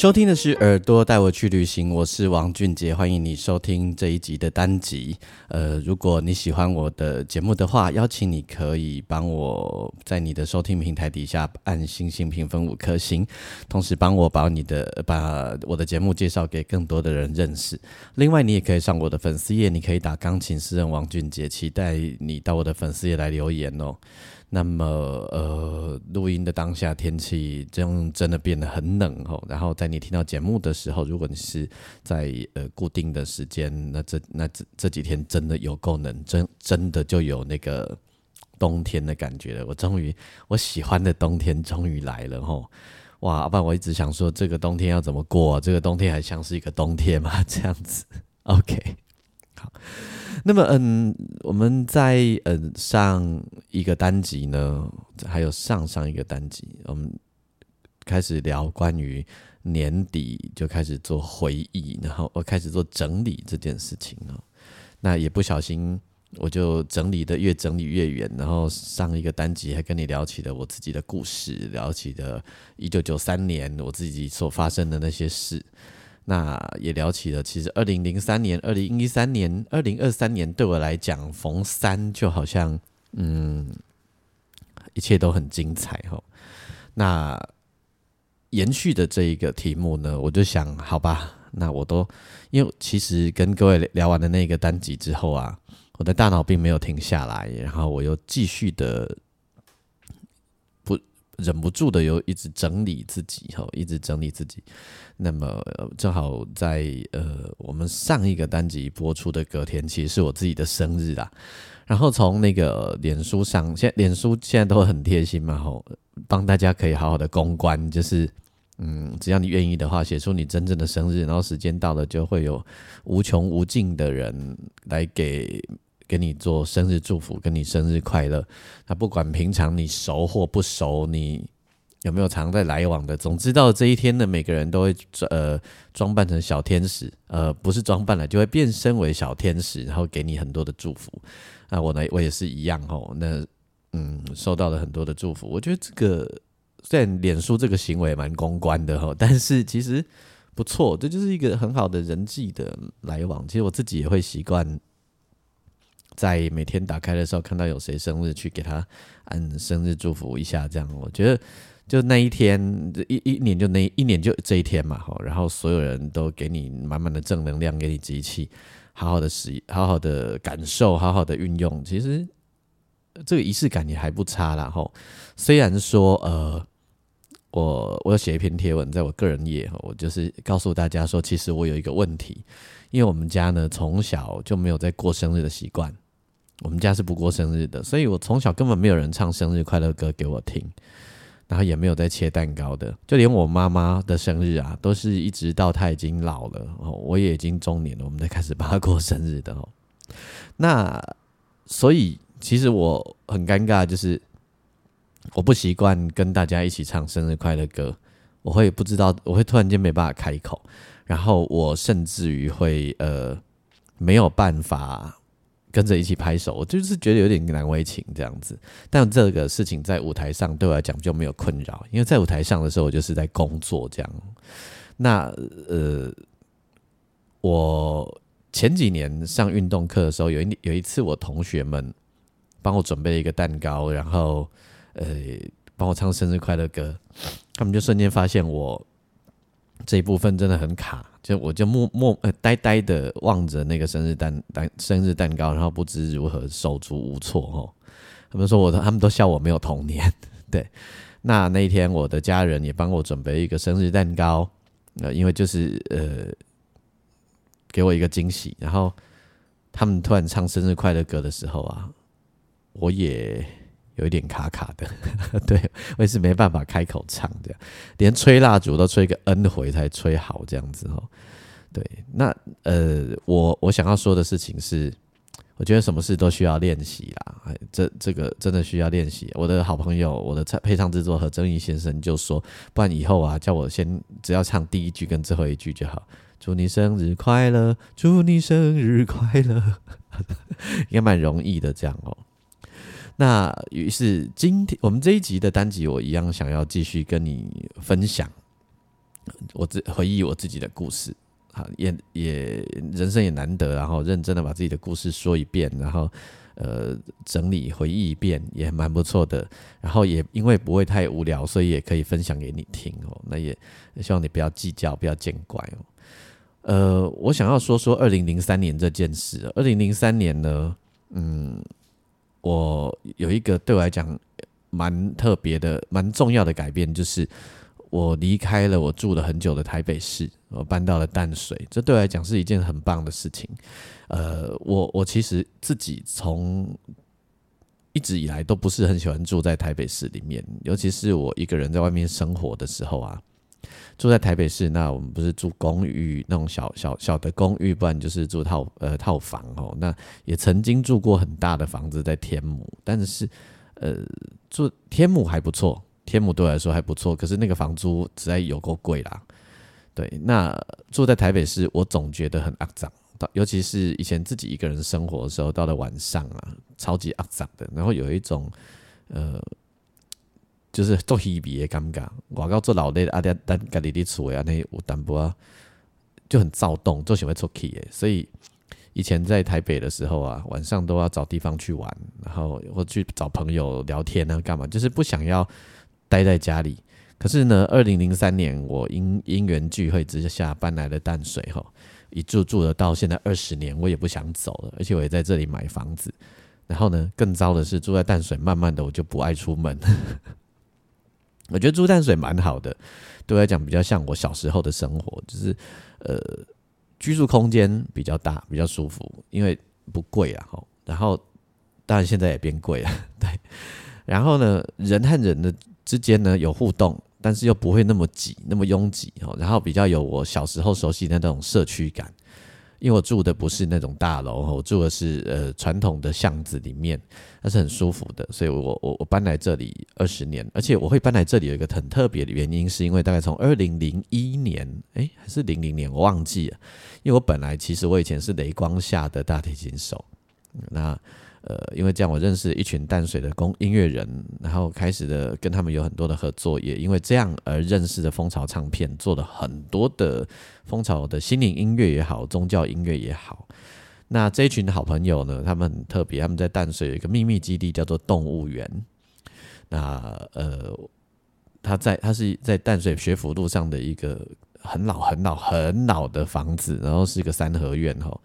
收听的是耳朵带我去旅行，我是王俊杰，欢迎你收听这一集的单集。呃，如果你喜欢我的节目的话，邀请你可以帮我在你的收听平台底下按星星评分五颗星，同时帮我把你的把我的节目介绍给更多的人认识。另外，你也可以上我的粉丝页，你可以打钢琴诗人王俊杰，期待你到我的粉丝页来留言哦。那么，呃，录音的当下天气真真的变得很冷哦。然后在你听到节目的时候，如果你是在呃固定的时间，那这那这这几天真的有够冷，真真的就有那个冬天的感觉了。我终于我喜欢的冬天终于来了吼！哇，阿爸我一直想说这个冬天要怎么过？这个冬天还像是一个冬天吗？这样子，OK，好。那么，嗯，我们在嗯上一个单集呢，还有上上一个单集，我们开始聊关于年底就开始做回忆，然后我开始做整理这件事情哦。那也不小心，我就整理的越整理越远，然后上一个单集还跟你聊起了我自己的故事，聊起了一九九三年我自己所发生的那些事。那也聊起了，其实二零零三年、二零一三年、二零二三年对我来讲，逢三就好像，嗯，一切都很精彩哈。那延续的这一个题目呢，我就想，好吧，那我都因为其实跟各位聊完的那个单集之后啊，我的大脑并没有停下来，然后我又继续的。忍不住的又一直整理自己，哈，一直整理自己。那么正好在呃，我们上一个单集播出的隔天，其实是我自己的生日啦。然后从那个脸书上，现脸书现在都很贴心嘛，吼，帮大家可以好好的公关，就是嗯，只要你愿意的话，写出你真正的生日，然后时间到了，就会有无穷无尽的人来给。给你做生日祝福，跟你生日快乐。那不管平常你熟或不熟，你有没有常在来往的，总知道这一天呢，每个人都会呃装扮成小天使，呃，不是装扮了，就会变身为小天使，然后给你很多的祝福。那我呢，我也是一样哦。那嗯，收到了很多的祝福。我觉得这个虽然脸书这个行为蛮公关的哈，但是其实不错，这就是一个很好的人际的来往。其实我自己也会习惯。在每天打开的时候，看到有谁生日，去给他按生日祝福一下，这样我觉得就那一天，一一年就那一年就这一天嘛，哈，然后所有人都给你满满的正能量，给你集气，好好的使，好好的感受，好好的运用，其实这个仪式感也还不差啦，哈。虽然说，呃，我我要写一篇贴文，在我个人页，我就是告诉大家说，其实我有一个问题。因为我们家呢从小就没有在过生日的习惯，我们家是不过生日的，所以我从小根本没有人唱生日快乐歌给我听，然后也没有在切蛋糕的，就连我妈妈的生日啊，都是一直到她已经老了哦，我也已经中年了，我们才开始帮她过生日的哦。那所以其实我很尴尬，就是我不习惯跟大家一起唱生日快乐歌，我会不知道，我会突然间没办法开口。然后我甚至于会呃没有办法跟着一起拍手，我就是觉得有点难为情这样子。但这个事情在舞台上对我来讲就没有困扰，因为在舞台上的时候我就是在工作这样。那呃，我前几年上运动课的时候，有一有一次我同学们帮我准备了一个蛋糕，然后呃帮我唱生日快乐歌，他们就瞬间发现我。这一部分真的很卡，就我就默默呃呆呆的望着那个生日蛋蛋生日蛋糕，然后不知如何手足无措哦。他们说我他们都笑我没有童年。对，那那一天我的家人也帮我准备一个生日蛋糕，呃，因为就是呃给我一个惊喜。然后他们突然唱生日快乐歌的时候啊，我也。有一点卡卡的，对我也是没办法开口唱这样，连吹蜡烛都吹个 N 回才吹好这样子哦。对，那呃，我我想要说的事情是，我觉得什么事都需要练习啦，这这个真的需要练习。我的好朋友，我的配唱制作和正义先生就说，不然以后啊，叫我先只要唱第一句跟最后一句就好。祝你生日快乐，祝你生日快乐，应该蛮容易的这样哦。那于是今天我们这一集的单集，我一样想要继续跟你分享我自回忆我自己的故事。好，也也人生也难得，然后认真的把自己的故事说一遍，然后呃整理回忆一遍，也蛮不错的。然后也因为不会太无聊，所以也可以分享给你听哦。那也希望你不要计较，不要见怪哦。呃，我想要说说二零零三年这件事。二零零三年呢，嗯，我有一个对我来讲蛮特别的、蛮重要的改变，就是我离开了我住了很久的台北市，我搬到了淡水。这对我来讲是一件很棒的事情。呃，我我其实自己从一直以来都不是很喜欢住在台北市里面，尤其是我一个人在外面生活的时候啊。住在台北市，那我们不是住公寓那种小小小的公寓，不然就是住套呃套房哦。那也曾经住过很大的房子在天母，但是呃住天母还不错，天母对我来说还不错，可是那个房租实在有够贵啦。对，那住在台北市，我总觉得很肮脏，尤其是以前自己一个人生活的时候，到了晚上啊，超级肮脏的，然后有一种呃。就是做稀微的尴尬，外口做老累的阿爹等家己伫厝的安尼有淡薄啊，就很躁动，做喜欢出去的。所以以前在台北的时候啊，晚上都要找地方去玩，然后或去找朋友聊天啊，干嘛？就是不想要待在家里。可是呢，二零零三年我因因缘聚会之下搬来了淡水哈，一住住了到现在二十年，我也不想走了，而且我也在这里买房子。然后呢，更糟的是住在淡水，慢慢的我就不爱出门。我觉得住淡水蛮好的，对我来讲比较像我小时候的生活，就是呃居住空间比较大，比较舒服，因为不贵啊，然后当然现在也变贵了，对。然后呢，人和人的之间呢有互动，但是又不会那么挤，那么拥挤，哦。然后比较有我小时候熟悉的那种社区感。因为我住的不是那种大楼，我住的是呃传统的巷子里面，那是很舒服的，所以我我我搬来这里二十年，而且我会搬来这里有一个很特别的原因，是因为大概从二零零一年，哎还是零零年，我忘记了，因为我本来其实我以前是雷光下的大提琴手，那。呃，因为这样我认识一群淡水的工音乐人，然后开始的跟他们有很多的合作，也因为这样而认识的蜂巢唱片，做了很多的蜂巢的心灵音乐也好，宗教音乐也好。那这一群好朋友呢，他们很特别，他们在淡水有一个秘密基地，叫做动物园。那呃，他在他是在淡水学府路上的一个很老很老很老的房子，然后是一个三合院哈。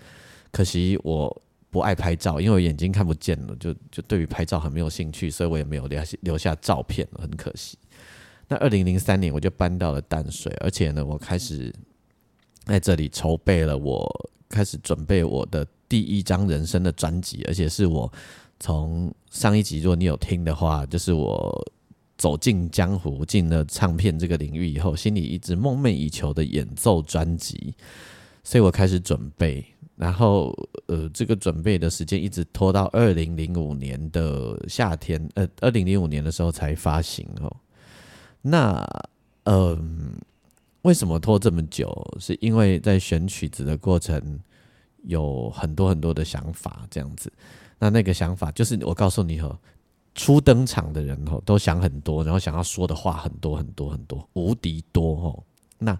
可惜我。不爱拍照，因为我眼睛看不见了，就就对于拍照很没有兴趣，所以我也没有留下留下照片，很可惜。那二零零三年我就搬到了淡水，而且呢，我开始在这里筹备了，我开始准备我的第一张人生的专辑，而且是我从上一集如果你有听的话，就是我走进江湖，进了唱片这个领域以后，心里一直梦寐以求的演奏专辑，所以我开始准备。然后，呃，这个准备的时间一直拖到二零零五年的夏天，呃，二零零五年的时候才发行哦。那，嗯，为什么拖这么久？是因为在选曲子的过程有很多很多的想法，这样子。那那个想法就是我告诉你哦，初登场的人哦，都想很多，然后想要说的话很多很多很多，无敌多哦。那。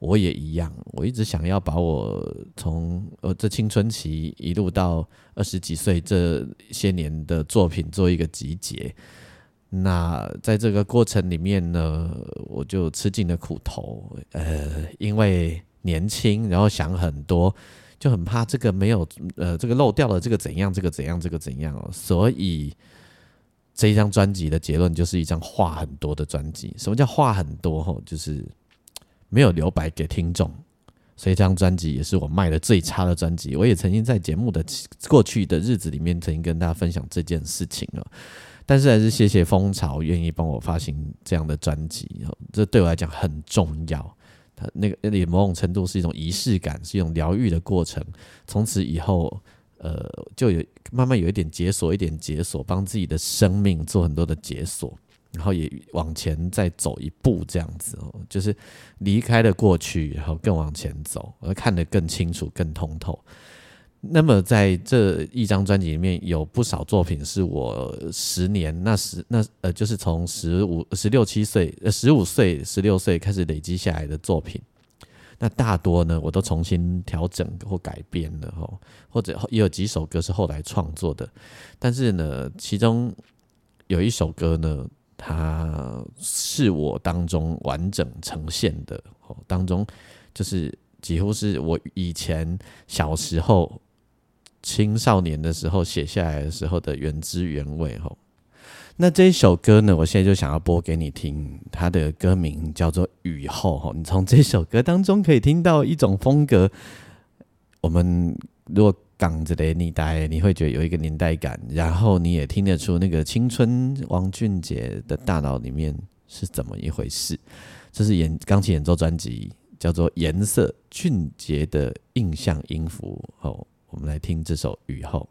我也一样，我一直想要把我从呃这青春期一路到二十几岁这些年的作品做一个集结。那在这个过程里面呢，我就吃尽了苦头。呃，因为年轻，然后想很多，就很怕这个没有呃这个漏掉了，这个怎样，这个怎样，这个怎样哦。所以这一张专辑的结论就是一张话很多的专辑。什么叫话很多？吼，就是。没有留白给听众，所以这张专辑也是我卖的最差的专辑。我也曾经在节目的过去的日子里面，曾经跟大家分享这件事情了。但是还是谢谢蜂巢愿意帮我发行这样的专辑，这对我来讲很重要。它那个也某种程度是一种仪式感，是一种疗愈的过程。从此以后，呃，就有慢慢有一点解锁，一点解锁，帮自己的生命做很多的解锁，然后也往前再走一步，这样子哦，就是离开了过去，然后更往前走，而看得更清楚、更通透。那么在这一张专辑里面有不少作品是我十年那时那呃就是从十五十六七岁呃十五岁十六岁开始累积下来的作品，那大多呢我都重新调整或改编了哦，或者也有几首歌是后来创作的，但是呢其中有一首歌呢，它是我当中完整呈现的哦，当中就是几乎是我以前小时候。青少年的时候写下来的时候的原汁原味吼，那这一首歌呢，我现在就想要播给你听，它的歌名叫做《雨后》吼，你从这首歌当中可以听到一种风格。我们如果港着的年代，你会觉得有一个年代感，然后你也听得出那个青春王俊杰的大脑里面是怎么一回事。这是演钢琴演奏专辑，叫做《颜色俊杰的印象音符》哦。我们来听这首《雨后》。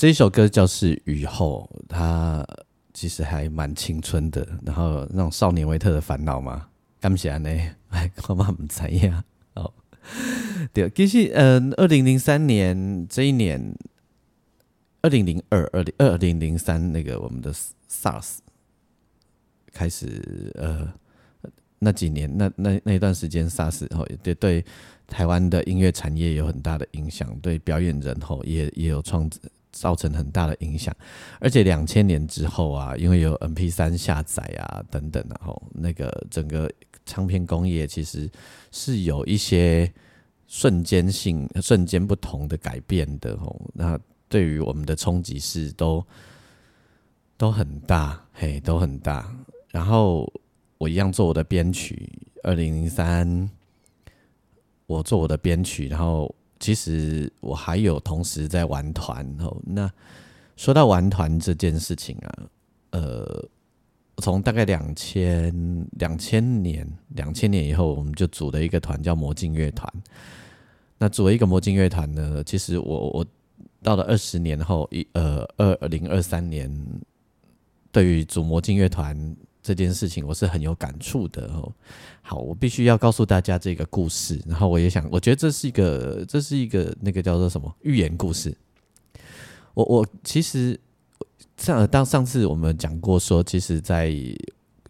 这首歌叫是《雨后》，它其实还蛮青春的，然后那种少年维特的烦恼嘛。感谢呢，哎，我妈唔知呀。哦，对，其实，嗯，二零零三年这一年，二零零二、二零二零零三那个我们的 SARS 开始，呃，那几年，那那那段时间 SARS 后，对对台湾的音乐产业有很大的影响，对表演人后也也有创造成很大的影响。而且两千年之后啊，因为有 MP 三下载啊等等，然后那个整个唱片工业其实是有一些瞬间性、瞬间不同的改变的哦。那对于我们的冲击是都都很大，嘿，都很大。然后我一样做我的编曲，二零零三我做我的编曲，然后其实我还有同时在玩团哦。那说到玩团这件事情啊，呃，从大概两千两千年两千年以后，我们就组了一个团叫魔镜乐团。那组了一个魔镜乐团呢，其实我我到了二十年后一呃二零二三年，对于组魔镜乐团。这件事情我是很有感触的哦。好，我必须要告诉大家这个故事，然后我也想，我觉得这是一个，这是一个那个叫做什么寓言故事。我我其实上当上次我们讲过说，其实在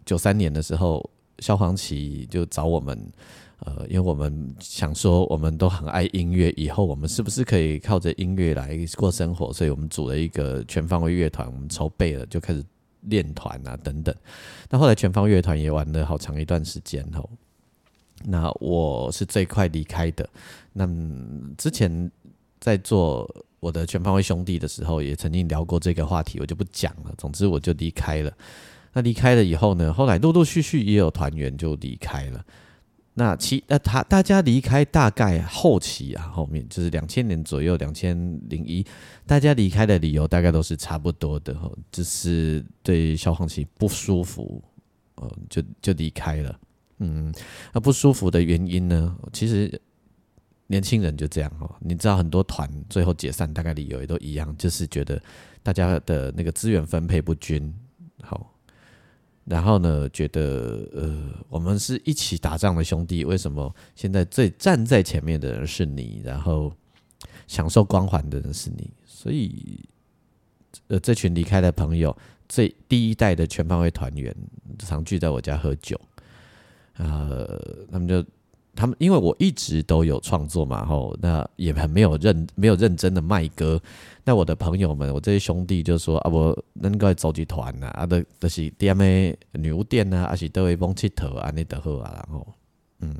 九三年的时候，萧煌奇就找我们，呃，因为我们想说我们都很爱音乐，以后我们是不是可以靠着音乐来过生活？所以我们组了一个全方位乐团，我们筹备了，就开始。练团啊，等等。那后来全方乐团也玩了好长一段时间哦。那我是最快离开的。那之前在做我的全方位兄弟的时候，也曾经聊过这个话题，我就不讲了。总之我就离开了。那离开了以后呢，后来陆陆续续也有团员就离开了。那其那他大家离开大概后期啊，后面就是两千年左右，两千零一，大家离开的理由大概都是差不多的，只是对消防器不舒服，呃，就就离开了。嗯，那不舒服的原因呢，其实年轻人就这样哦，你知道很多团最后解散，大概理由也都一样，就是觉得大家的那个资源分配不均，好。然后呢，觉得呃，我们是一起打仗的兄弟，为什么现在最站在前面的人是你，然后享受光环的人是你？所以，呃，这群离开的朋友，最第一代的全方位团员，常聚在我家喝酒，呃，他们就。他们因为我一直都有创作嘛，吼，那也很没有认没有认真的卖歌。那我的朋友们，我这些兄弟就说啊，我能够走集团呐，啊，的都是 D M A 女巫店呐，还是都会帮佚佗啊，那得好啊，然后，嗯，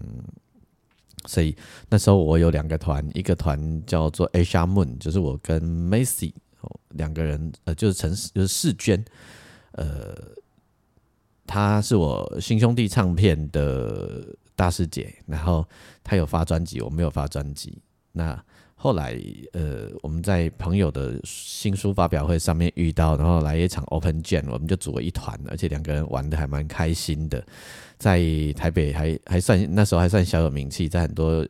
所以那时候我有两个团，一个团叫做 Asia Moon，就是我跟 Macy 两个人，呃，就是陈就是世娟，呃，他是我新兄弟唱片的。大师姐，然后他有发专辑，我没有发专辑。那后来，呃，我们在朋友的新书发表会上面遇到，然后来一场 Open Jam，我们就组了一团，而且两个人玩的还蛮开心的，在台北还还算那时候还算小有名气，在很多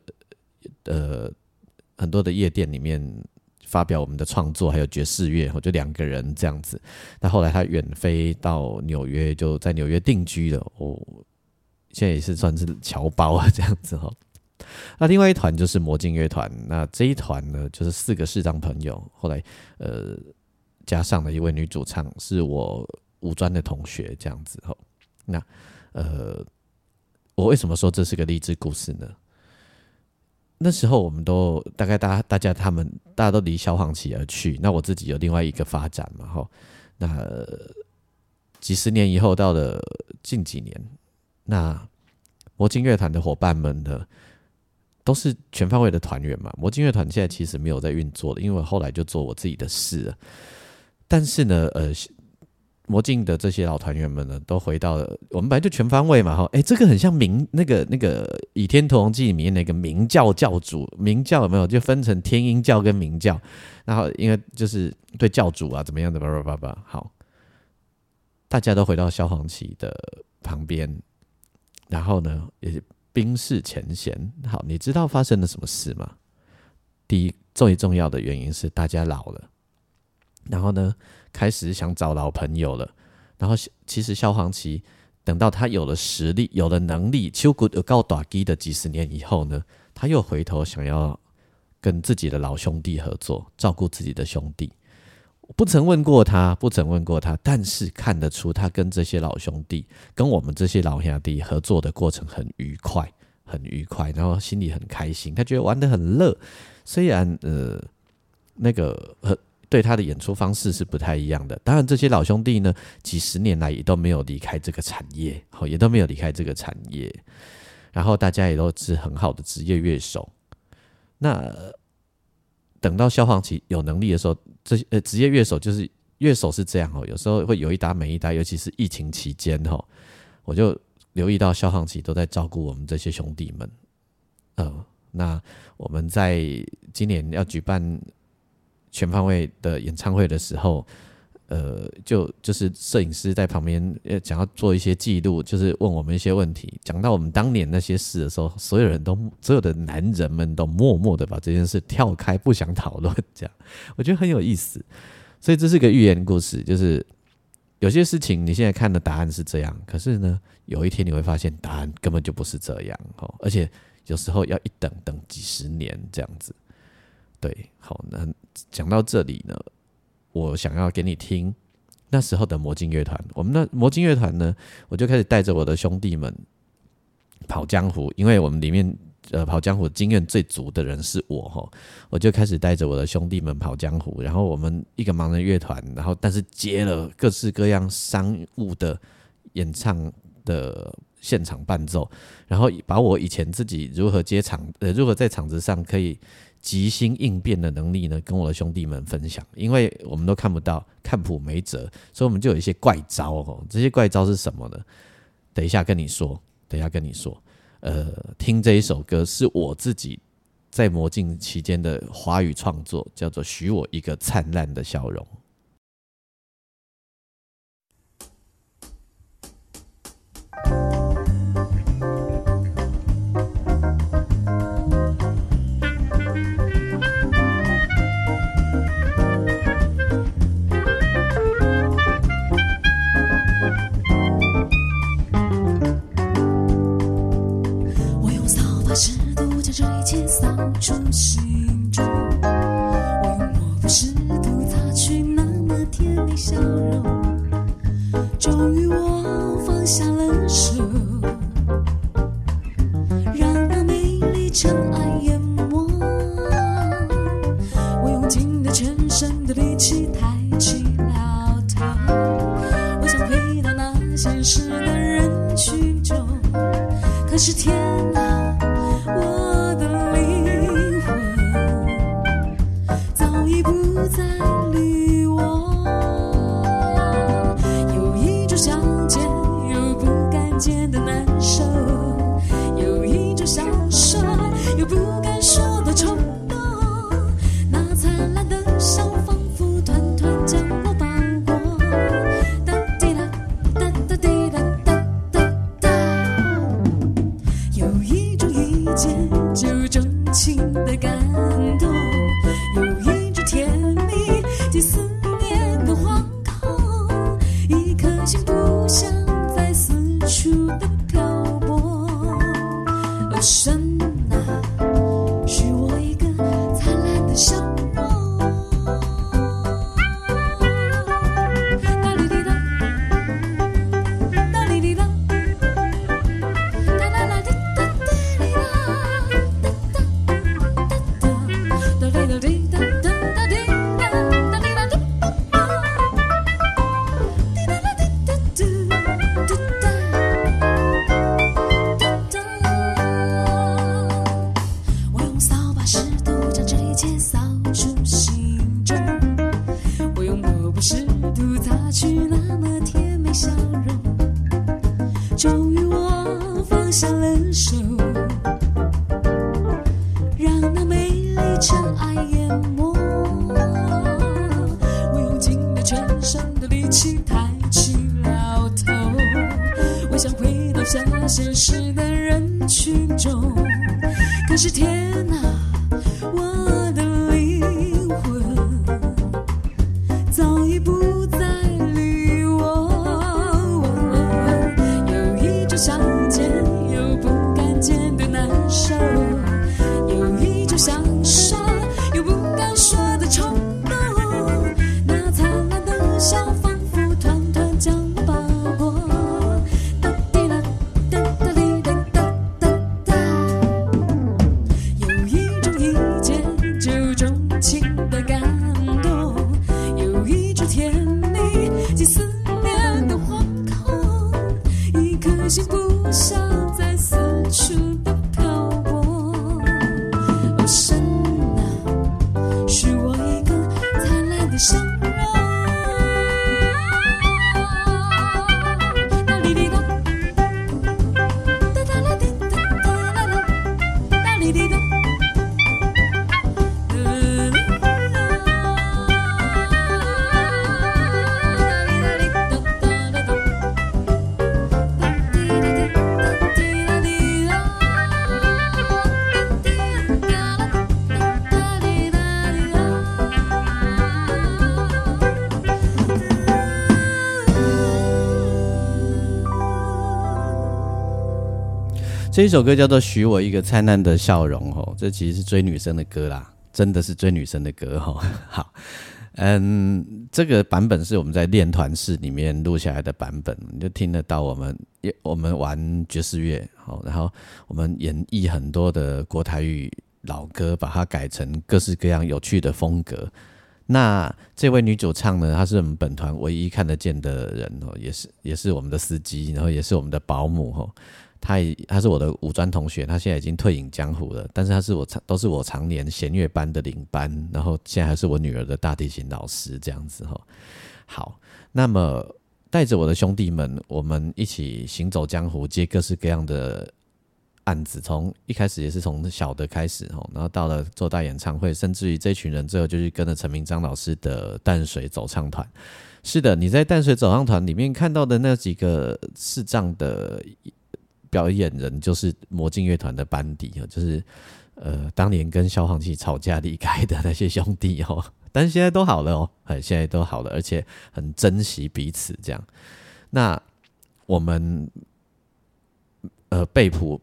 呃很多的夜店里面发表我们的创作，还有爵士乐，我就两个人这样子。那后来他远飞到纽约，就在纽约定居了。我。现在也是算是侨胞啊，这样子哈。那另外一团就是魔镜乐团，那这一团呢，就是四个视障朋友，后来呃加上了一位女主唱，是我五专的同学，这样子哈。那呃，我为什么说这是个励志故事呢？那时候我们都大概大大家他们大家都离消防旗而去，那我自己有另外一个发展嘛哈。那几十年以后，到了近几年。那魔镜乐团的伙伴们呢，都是全方位的团员嘛。魔镜乐团现在其实没有在运作了，因为我后来就做我自己的事了。但是呢，呃，魔镜的这些老团员们呢，都回到了我们本来就全方位嘛，哈。哎，这个很像明那个那个《倚天屠龙记》里面那个明教教主，明教有没有就分成天鹰教跟明教？然后因为就是对教主啊怎么样的叭叭叭叭，好，大家都回到萧煌奇的旁边。然后呢，也冰释前嫌。好，你知道发生了什么事吗？第一，最重要的原因是大家老了。然后呢，开始想找老朋友了。然后其实萧煌奇等到他有了实力、有了能力，秋谷有高打低的几十年以后呢，他又回头想要跟自己的老兄弟合作，照顾自己的兄弟。不曾问过他，不曾问过他，但是看得出他跟这些老兄弟、跟我们这些老兄弟合作的过程很愉快，很愉快，然后心里很开心，他觉得玩得很乐。虽然呃，那个和对他的演出方式是不太一样的。当然，这些老兄弟呢，几十年来也都没有离开这个产业，好，也都没有离开这个产业。然后大家也都是很好的职业乐手。那等到消防旗有能力的时候，这些呃职业乐手就是乐手是这样哦，有时候会有一搭没一搭，尤其是疫情期间哈，我就留意到消防旗都在照顾我们这些兄弟们，嗯。那我们在今年要举办全方位的演唱会的时候，呃，就就是摄影师在旁边呃，想要做一些记录，就是问我们一些问题。讲到我们当年那些事的时候，所有人都所有的男人们都默默的把这件事跳开，不想讨论。这样我觉得很有意思。所以这是个寓言故事，就是有些事情你现在看的答案是这样，可是呢，有一天你会发现答案根本就不是这样哦，而且。有时候要一等等几十年这样子，对，好，那讲到这里呢，我想要给你听那时候的魔镜乐团。我们的魔镜乐团呢，我就开始带着我的兄弟们跑江湖，因为我们里面呃跑江湖经验最足的人是我哈，我就开始带着我的兄弟们跑江湖。然后我们一个盲人乐团，然后但是接了各式各样商务的演唱的。现场伴奏，然后把我以前自己如何接场，呃，如何在场子上可以即兴应变的能力呢，跟我的兄弟们分享。因为我们都看不到，看谱没辙，所以我们就有一些怪招哦。这些怪招是什么呢？等一下跟你说，等一下跟你说。呃，听这一首歌是我自己在魔镜期间的华语创作，叫做《许我一个灿烂的笑容》。是天这一首歌叫做《许我一个灿烂的笑容》哦，这其实是追女生的歌啦，真的是追女生的歌哈。好，嗯，这个版本是我们在练团室里面录下来的版本，你就听得到我们也我们玩爵士乐，好，然后我们演绎很多的国台语老歌，把它改成各式各样有趣的风格。那这位女主唱呢，她是我们本团唯一看得见的人哦，也是也是我们的司机，然后也是我们的保姆哦。他也他是我的五专同学，他现在已经退隐江湖了，但是他是我常都是我常年弦乐班的领班，然后现在还是我女儿的大提琴老师这样子哈。好，那么带着我的兄弟们，我们一起行走江湖，接各式各样的案子，从一开始也是从小的开始哈，然后到了做大演唱会，甚至于这群人最后就是跟着陈明章老师的淡水走唱团。是的，你在淡水走唱团里面看到的那几个视障的。表演人就是魔镜乐团的班底哦，就是呃当年跟消防器吵架离开的那些兄弟哦，但是现在都好了哦，哎，现在都好了，而且很珍惜彼此这样。那我们呃背谱，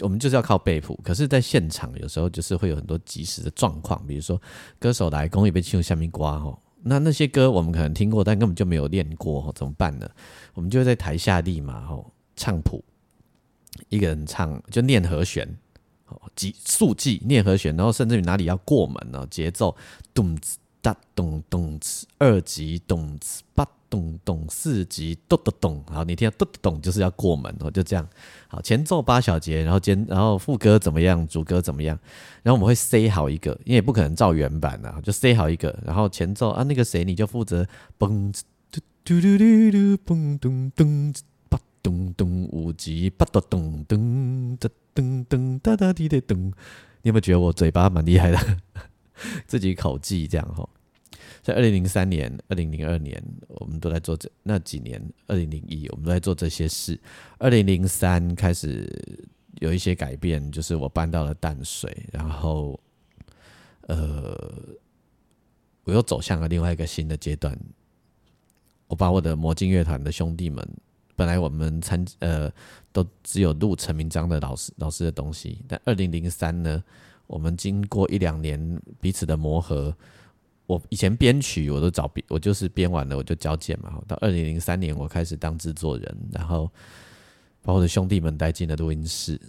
我们就是要靠背谱，可是，在现场有时候就是会有很多即时的状况，比如说歌手来公益被进入下面刮哦，那那些歌我们可能听过，但根本就没有练过哦，怎么办呢？我们就在台下立马哦唱谱。一个人唱就念和弦，哦，记速记念和弦，然后甚至于哪里要过门呢？节奏咚子哒咚咚子，二级咚子八咚咚，四级咚咚咚，好，你听到咚咚咚就是要过门哦，就这样。好，前奏八小节，然后间然后副歌怎么样？主歌怎么样？然后我们会塞好一个，因为不可能照原版啊，就塞好一个。然后前奏啊，那个谁你就负责嘣嘟嘟嘟嘟嘟嘣咚咚。咚咚五级，八咚咚咚哒咚咚哒哒滴的咚，你有没有觉得我嘴巴蛮厉害的？自己口技这样哈。在二零零三年、二零零二年，我们都在做这那几年。二零零一，我们都在做这些事。二零零三开始有一些改变，就是我搬到了淡水，然后呃，我又走向了另外一个新的阶段。我把我的魔镜乐团的兄弟们。本来我们参呃都只有录陈明章的老师老师的东西，但二零零三呢，我们经过一两年彼此的磨合，我以前编曲我都找，我就是编完了我就交件嘛。到二零零三年我开始当制作人，然后把我的兄弟们带进了录音室。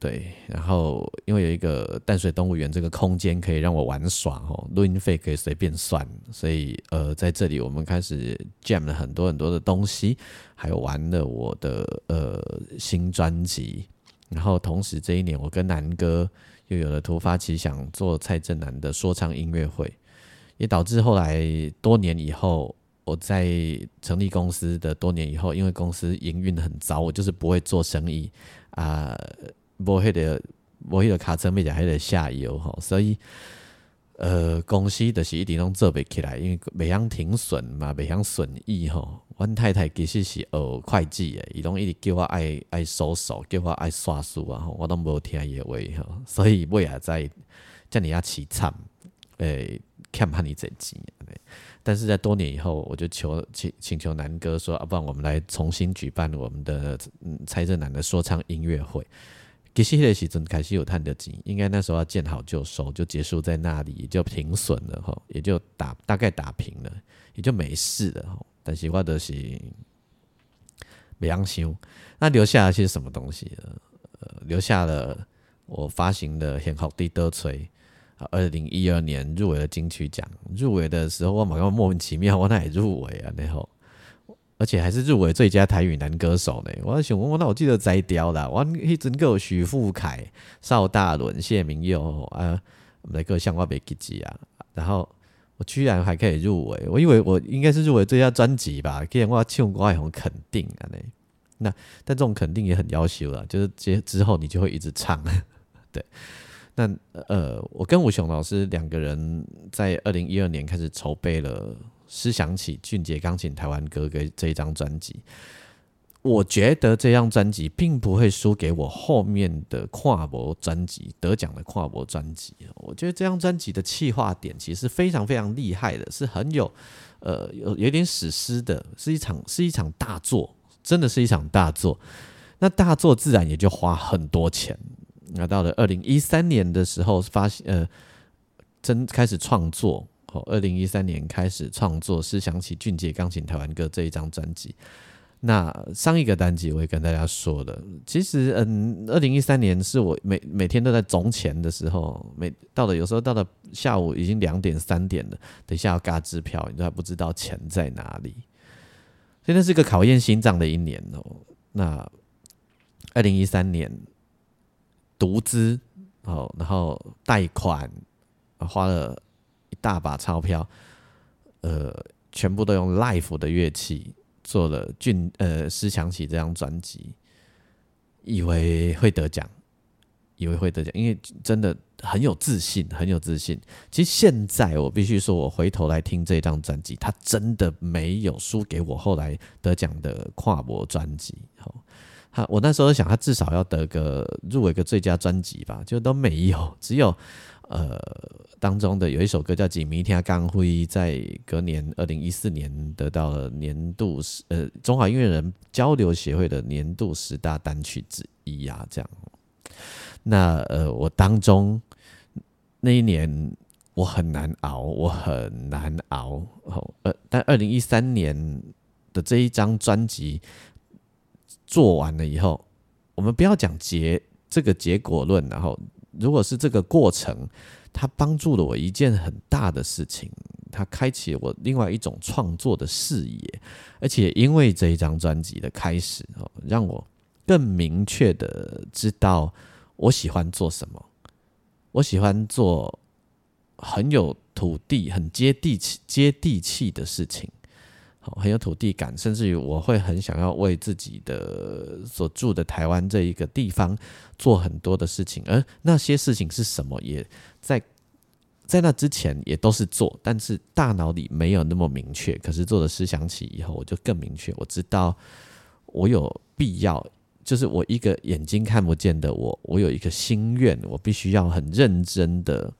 对，然后因为有一个淡水动物园这个空间可以让我玩耍哦，录音费可以随便算，所以呃在这里我们开始 jam 了很多很多的东西，还有玩了我的呃新专辑，然后同时这一年我跟南哥又有了突发奇想做蔡正南的说唱音乐会，也导致后来多年以后我在成立公司的多年以后，因为公司营运很糟，我就是不会做生意啊。无迄个无迄个卡车，咪就迄个下游吼，所以呃，公司就是一直拢做袂起来，因为袂晓停损嘛，袂晓损益吼。阮太太其实是学会计诶，伊拢一直叫我爱爱搜索，叫我爱算数啊，吼，我都无听伊诶话吼，所以尾也在叫你要凄惨，诶，欠怕你这钱。但是在多年以后，我就求请请求南哥说，啊，不然我们来重新举办我们的蔡正南的说唱音乐会。其实那个时阵开始有探的钱，应该那时候要见好就收，就结束在那里，也就停损了哈，也就打大概打平了，也就没事了哈。但是我都是没良心，那留下了些什么东西呢？呃，留下了我发行的《很好的德吹》，二零一二年入围了金曲奖，入围的时候我马上莫名其妙，我那也入围啊，然后而且还是入围最佳台语男歌手呢。我想问，那我记得摘雕啦，我迄阵个许富凯、邵大伦、谢明佑啊，那个像我袂记记啊，然后我居然还可以入围，我以为我应该是入围最佳专辑吧，既然我唱歌很肯定啊呢。那但这种肯定也很要求了，就是接之后你就会一直唱，对。那呃，我跟吴雄老师两个人在二零一二年开始筹备了《思想起俊杰钢琴台湾歌》给这一张专辑。我觉得这张专辑并不会输给我后面的跨博专辑得奖的跨博专辑。我觉得这张专辑的气化点其实非常非常厉害的，是很有呃有有点史诗的，是一场是一场大作，真的是一场大作。那大作自然也就花很多钱。那到了二零一三年的时候，发现呃，真开始创作。哦，二零一三年开始创作《是想起俊杰钢琴台湾歌》这一张专辑。那上一个单集我也跟大家说了，其实嗯，二零一三年是我每每天都在总钱的时候，每到了有时候到了下午已经两点三点了，等一下要嘎支票，你都还不知道钱在哪里。现在是个考验心脏的一年哦。那二零一三年。独资哦，然后贷款，花了一大把钞票，呃，全部都用 l i f e 的乐器做了俊呃思想起这张专辑，以为会得奖，以为会得奖，因为真的很有自信，很有自信。其实现在我必须说，我回头来听这张专辑，它真的没有输给我后来得奖的跨博专辑，好。他我那时候想，他至少要得个入围个最佳专辑吧，就都没有，只有呃当中的有一首歌叫《锦迷天刚辉》，在隔年二零一四年得到了年度十呃中华音乐人交流协会的年度十大单曲之一啊，这样。那呃我当中那一年我很难熬，我很难熬。哦，呃，但二零一三年的这一张专辑。做完了以后，我们不要讲结这个结果论，然后如果是这个过程，它帮助了我一件很大的事情，它开启我另外一种创作的视野，而且因为这一张专辑的开始哦，让我更明确的知道我喜欢做什么，我喜欢做很有土地、很接地气、接地气的事情。好很有土地感，甚至于我会很想要为自己的所住的台湾这一个地方做很多的事情，而那些事情是什么，也在在那之前也都是做，但是大脑里没有那么明确。可是做的思想起以后，我就更明确，我知道我有必要，就是我一个眼睛看不见的我，我有一个心愿，我必须要很认真的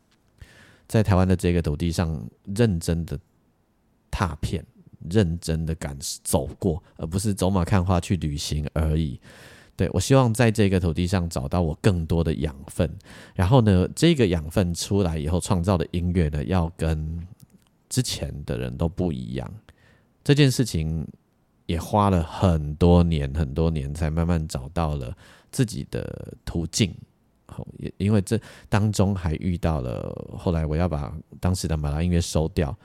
在台湾的这个土地上认真的踏片。认真的敢走过，而不是走马看花去旅行而已。对我希望在这个土地上找到我更多的养分，然后呢，这个养分出来以后创造的音乐呢，要跟之前的人都不一样。这件事情也花了很多年，很多年才慢慢找到了自己的途径。好，也因为这当中还遇到了后来我要把当时的马拉音乐收掉。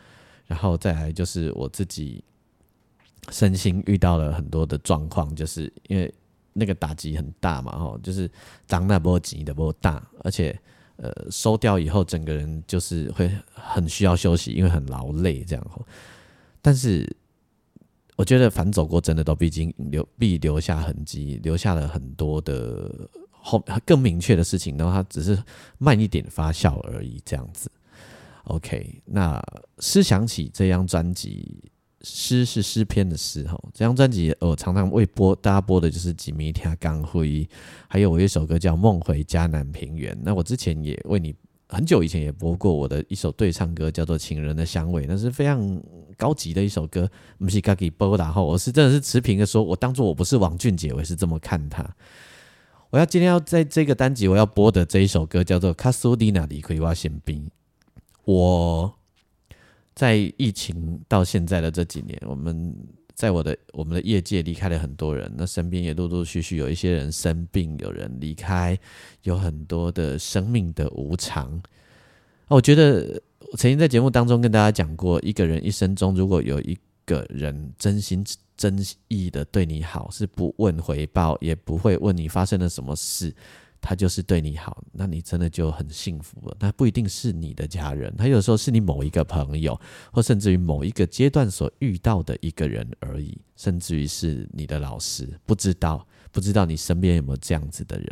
然后再来就是我自己身心遇到了很多的状况，就是因为那个打击很大嘛，哈，就是涨那波急的波大，而且呃收掉以后，整个人就是会很需要休息，因为很劳累这样。但是我觉得反走过真的都毕竟留必留下痕迹，留下了很多的后更明确的事情，然后它只是慢一点发酵而已，这样子。OK，那诗想起这张专辑，诗是诗篇的诗哈。这张专辑我常常为播大家播的就是《吉米天刚辉》，还有我一首歌叫《梦回迦南平原》。那我之前也为你很久以前也播过我的一首对唱歌，叫做《情人的香味》，那是非常高级的一首歌。不是刚给播然后我是真的是持平的说，我当做我不是王俊杰，我也是这么看他。我要今天要在这个单集我要播的这一首歌叫做《卡苏迪娜的葵花宪兵》。我在疫情到现在的这几年，我们在我的我们的业界离开了很多人，那身边也陆陆续续有一些人生病，有人离开，有很多的生命的无常。我觉得我曾经在节目当中跟大家讲过，一个人一生中如果有一个人真心真意的对你好，是不问回报，也不会问你发生了什么事，他就是对你好，那你真的就很幸福了。那不一定是你的家人，他有时候是你某一个朋友，或甚至于某一个阶段所遇到的一个人而已，甚至于是你的老师，不知道不知道你身边有没有这样子的人。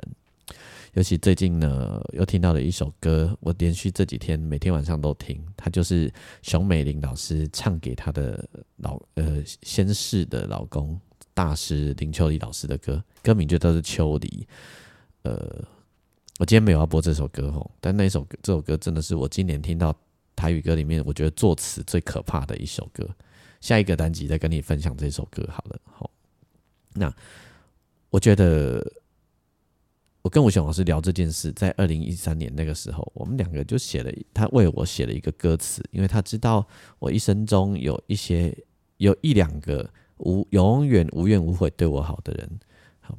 尤其最近呢，又听到了一首歌，我连续这几天每天晚上都听，它就是熊美玲老师唱给她的老呃先逝的老公大师林秋离老师的歌，歌名就都是秋离。呃，我今天没有要播这首歌吼，但那首这首歌真的是我今年听到台语歌里面，我觉得作词最可怕的一首歌。下一个单集再跟你分享这首歌好了。好，那我觉得。我跟吴雄老师聊这件事，在二零一三年那个时候，我们两个就写了，他为我写了一个歌词，因为他知道我一生中有一些有一两个无永远无怨无悔对我好的人，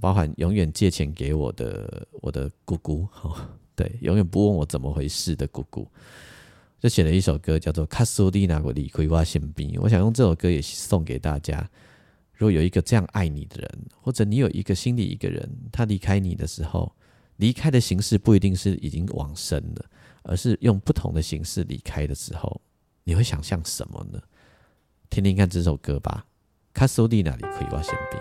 包含永远借钱给我的我的姑姑，对，永远不问我怎么回事的姑姑，就写了一首歌叫做《卡苏蒂娜里葵花宪兵》，我想用这首歌也送给大家。如果有一个这样爱你的人，或者你有一个心里一个人，他离开你的时候，离开的形式不一定是已经往生了，而是用不同的形式离开的时候，你会想象什么呢？听听看这首歌吧，《卡苏蒂娜里葵花宪兵》。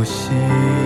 呼吸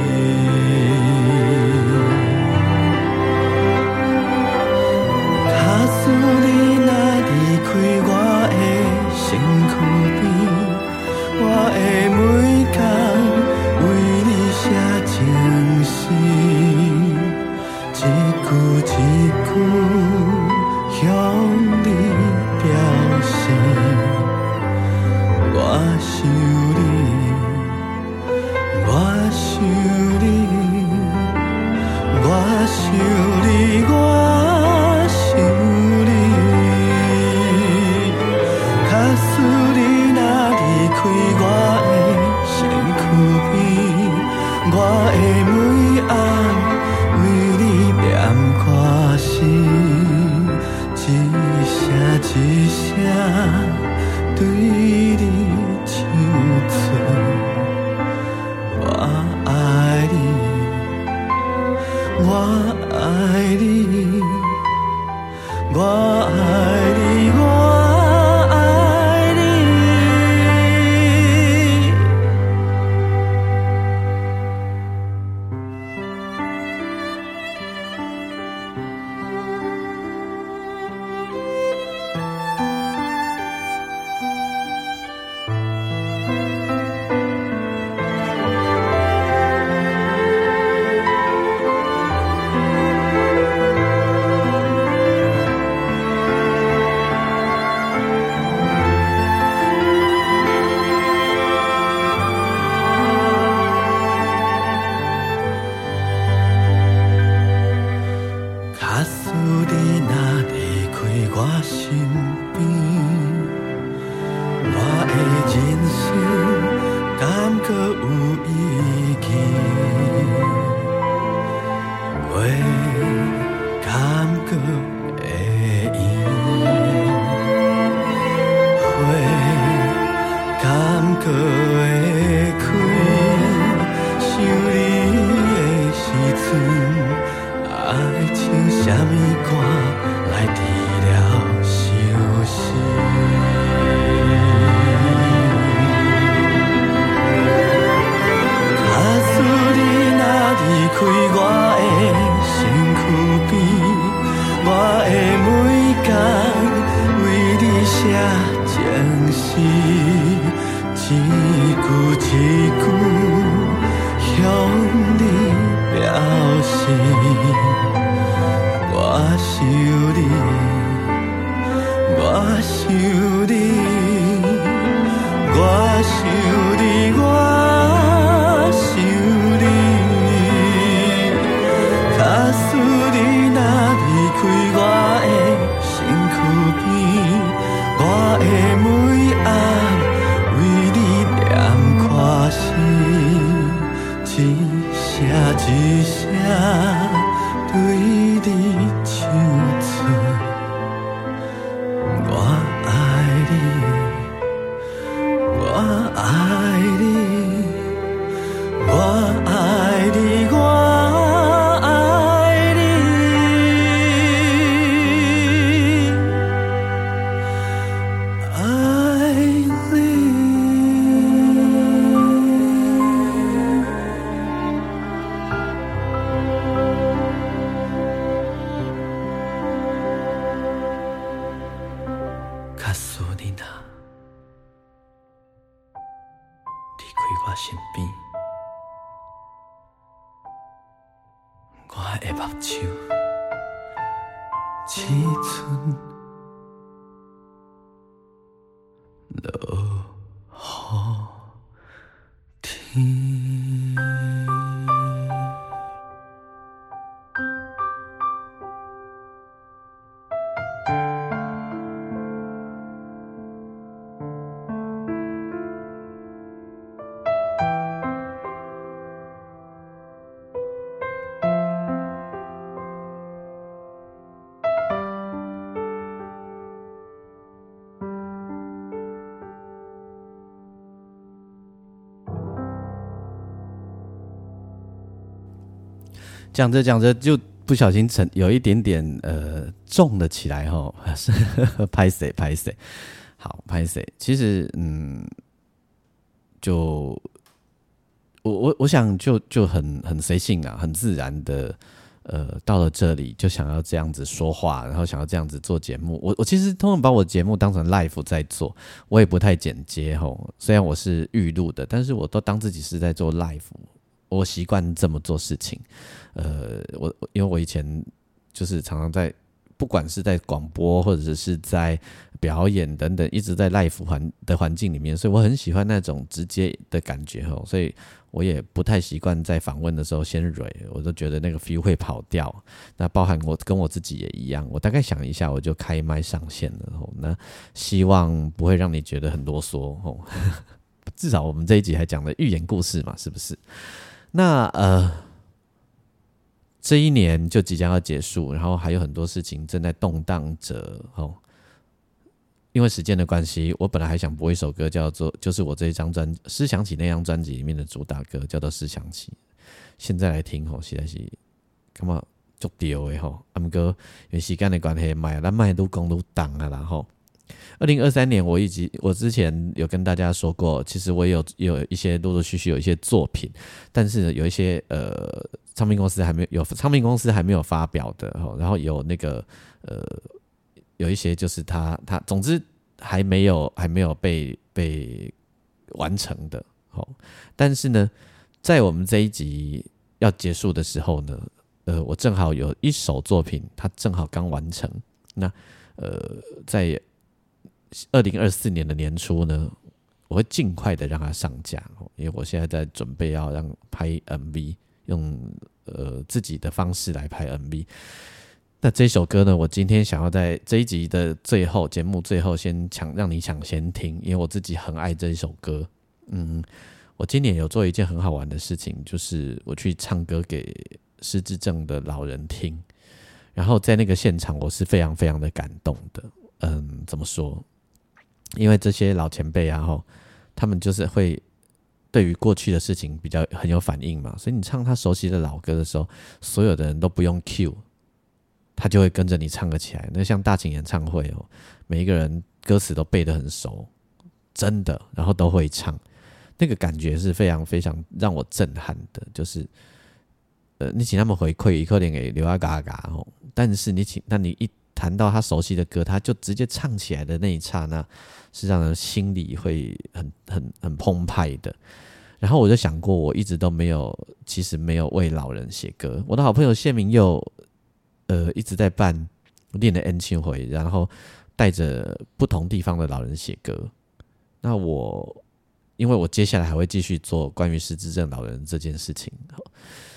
讲着讲着就不小心成有一点点呃重了起来哈，拍谁拍谁，好拍谁。其实嗯，就我我我想就就很很随性啊，很自然的。呃，到了这里就想要这样子说话，然后想要这样子做节目。我我其实通常把我节目当成 live 在做，我也不太剪接吼。虽然我是预录的，但是我都当自己是在做 live。我习惯这么做事情。呃，我因为我以前就是常常在，不管是在广播或者是在表演等等，一直在 live 环的环境里面，所以我很喜欢那种直接的感觉吼。所以我也不太习惯在访问的时候先蕊，我都觉得那个 feel 会跑掉。那包含我跟我自己也一样，我大概想一下我就开麦上线了吼。那希望不会让你觉得很啰嗦吼。至少我们这一集还讲了寓言故事嘛，是不是？那呃，这一年就即将要结束，然后还有很多事情正在动荡着哦。因为时间的关系，我本来还想播一首歌，叫做就是我这一张专《思想起》那张专辑里面的主打歌，叫做《思想起》。现在来听吼，实在是感觉足丢的吼。阿姆哥因为时间的关系，买咱买都讲都档啊，然后。二零二三年，我以及我之前有跟大家说过，其实我有有一些陆陆续续有一些作品，但是有一些呃唱片公司还没有，唱片公司还没有发表的，然后有那个呃有一些就是他他总之还没有还没有被被完成的，好，但是呢，在我们这一集要结束的时候呢，呃，我正好有一首作品，它正好刚完成，那呃在。二零二四年的年初呢，我会尽快的让它上架，因为我现在在准备要让拍 MV，用呃自己的方式来拍 MV。那这首歌呢，我今天想要在这一集的最后，节目最后先抢，让你抢先听，因为我自己很爱这一首歌。嗯，我今年有做一件很好玩的事情，就是我去唱歌给失智症的老人听，然后在那个现场，我是非常非常的感动的。嗯，怎么说？因为这些老前辈啊，吼，他们就是会对于过去的事情比较很有反应嘛，所以你唱他熟悉的老歌的时候，所有的人都不用 cue，他就会跟着你唱个起来。那像大型演唱会哦，每一个人歌词都背得很熟，真的，然后都会唱，那个感觉是非常非常让我震撼的。就是呃，你请他们回馈一刻点给刘阿嘎嘎哦，但是你请，那你一谈到他熟悉的歌，他就直接唱起来的那一刹那，是让人心里会很很很澎湃的。然后我就想过，我一直都没有，其实没有为老人写歌。我的好朋友谢明佑，呃，一直在办练的恩庆会，然后带着不同地方的老人写歌。那我，因为我接下来还会继续做关于失智症老人这件事情，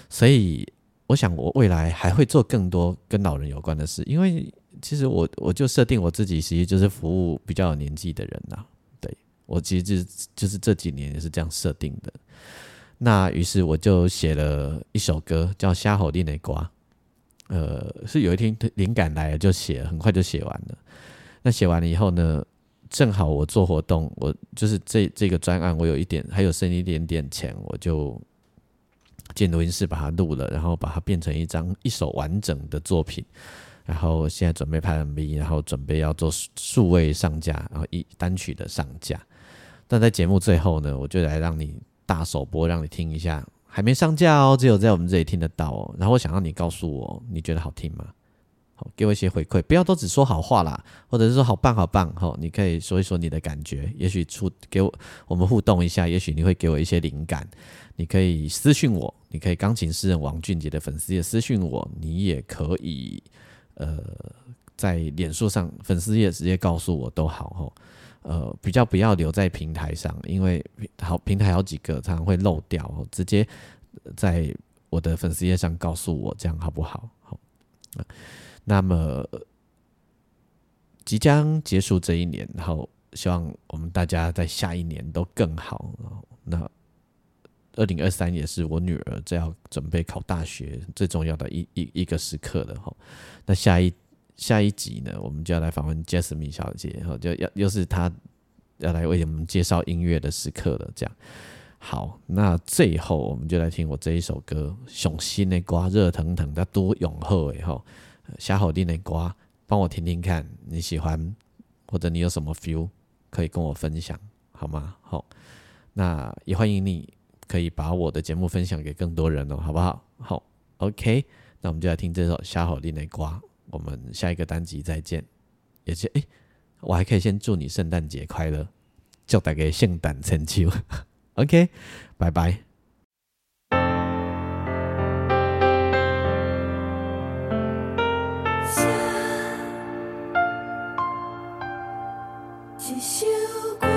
所以我想我未来还会做更多跟老人有关的事。因为其实我我就设定我自己，其实就是服务比较有年纪的人呐、对我其实就是就是这几年也是这样设定的。那于是我就写了一首歌，叫《虾吼令的瓜》。呃，是有一天灵感来了就写，很快就写完了。那写完了以后呢，正好我做活动，我就是这这个专案，我有一点还有剩一点点钱，我就进录音室把它录了，然后把它变成一张一首完整的作品。然后现在准备拍 MV，然后准备要做数位上架，然后一单曲的上架。但在节目最后呢，我就来让你大首播，让你听一下，还没上架哦，只有在我们这里听得到哦。然后我想让你告诉我，你觉得好听吗？好，给我一些回馈，不要都只说好话啦，或者是说好棒好棒，好，你可以说一说你的感觉，也许出给我我们互动一下，也许你会给我一些灵感。你可以私讯我，你可以钢琴诗人王俊杰的粉丝也私讯我，你也可以呃在脸书上粉丝页直接告诉我都好吼。呃，比较不要留在平台上，因为好平台好几个常常会漏掉，哦直接在我的粉丝页上告诉我，这样好不好？好，那么即将结束这一年，然后希望我们大家在下一年都更好。那二零二三也是我女儿这要准备考大学最重要的一一一个时刻了哈。那下一下一集呢，我们就要来访问 Jasmine 小姐，然后，就要又是她要来为我们介绍音乐的时刻了。这样好，那最后我们就来听我这一首歌《雄心的瓜》，热腾腾的多永后诶哈，下好听的瓜，帮我听听看你喜欢或者你有什么 feel 可以跟我分享好吗？好，那也欢迎你可以把我的节目分享给更多人哦，好不好？好，OK，那我们就来听这首《下好听的瓜》。我们下一个单集再见，也是诶，我还可以先祝你圣诞节快乐，祝大家圣诞成秋，OK，拜拜。一首歌，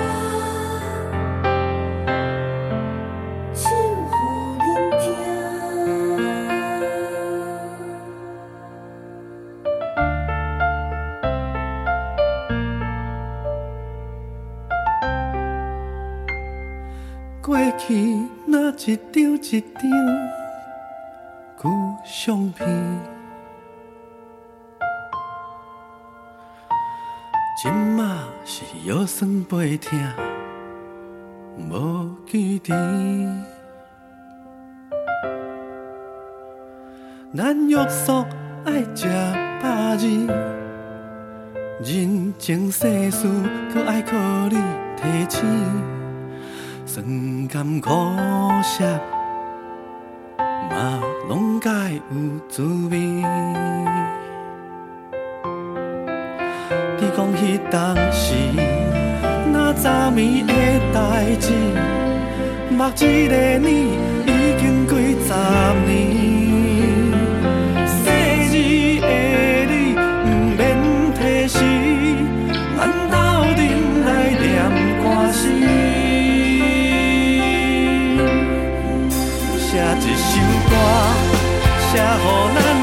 一张旧相片，今嘛是腰酸背痛，无记甜。咱约束爱食百日，人情世事，搁爱靠你提醒。酸甘苦涩，该有滋味。你讲迄当时，那早暝的代志，目一个年已经几十年。细字的你，不免提示，咱斗阵来念歌词。写一首歌，写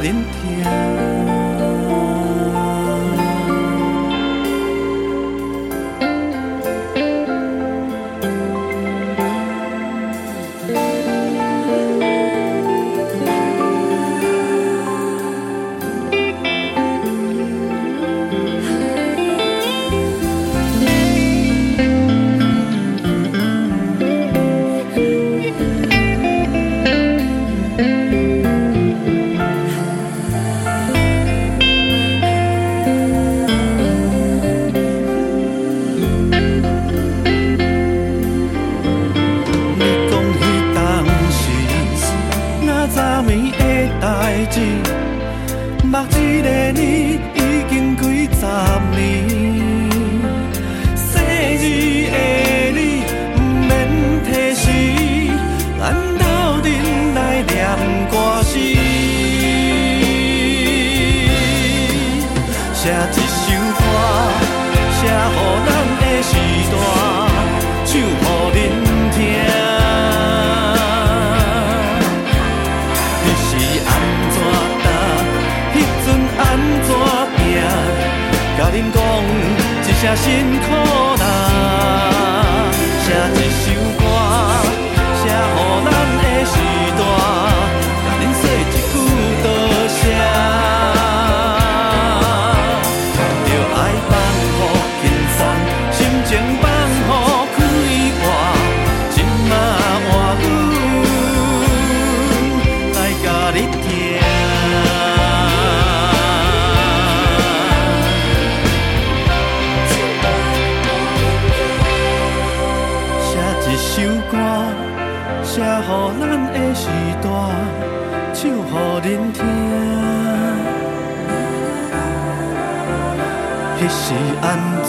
来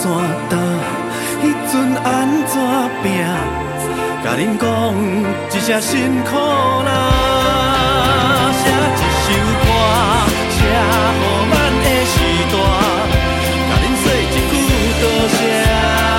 怎倒？迄阵安怎拼？甲恁讲一声辛苦啦，写一首歌，写好咱的时，甲恁说一句多谢。